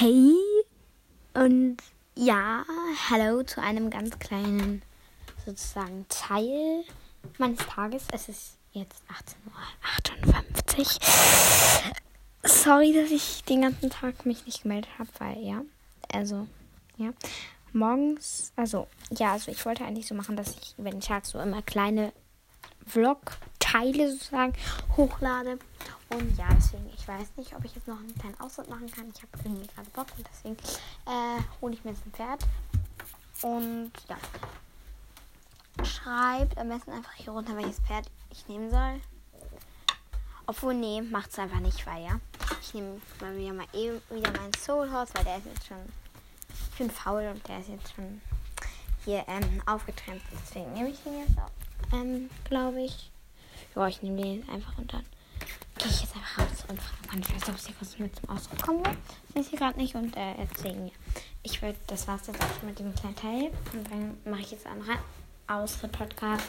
Hey und ja, hallo zu einem ganz kleinen sozusagen Teil meines Tages. Es ist jetzt 18.58 Uhr. Sorry, dass ich den ganzen Tag mich nicht gemeldet habe, weil ja, also ja, morgens, also ja, also ich wollte eigentlich so machen, dass ich über den Tag so immer kleine Vlog-Teile sozusagen hochlade. Und ja, deswegen, ich weiß nicht, ob ich jetzt noch einen kleinen Ausdruck machen kann. Ich habe irgendwie gerade Bock und deswegen äh, hole ich mir jetzt ein Pferd. Und ja. Schreibt am besten einfach hier runter, welches Pferd ich nehmen soll. Obwohl, nee, macht es einfach nicht, weil ja. Ich nehme mal wieder mal eben wieder meinen Soul Horse, weil der ist jetzt schon. Ich bin faul und der ist jetzt schon hier ähm, aufgetrennt. Deswegen nehme ich den jetzt auch, ähm, glaube ich. Ja, ich nehme den jetzt einfach dann gehe ich jetzt einfach raus und frage meine Schwester, ob sie kurz mit zum Ausdruck kommen will. Das ist sie gerade nicht und äh, deswegen, ja. Ich würde, das war's jetzt auch schon mit dem kleinen Teil. Und dann mache ich jetzt einen Ausritt-Podcast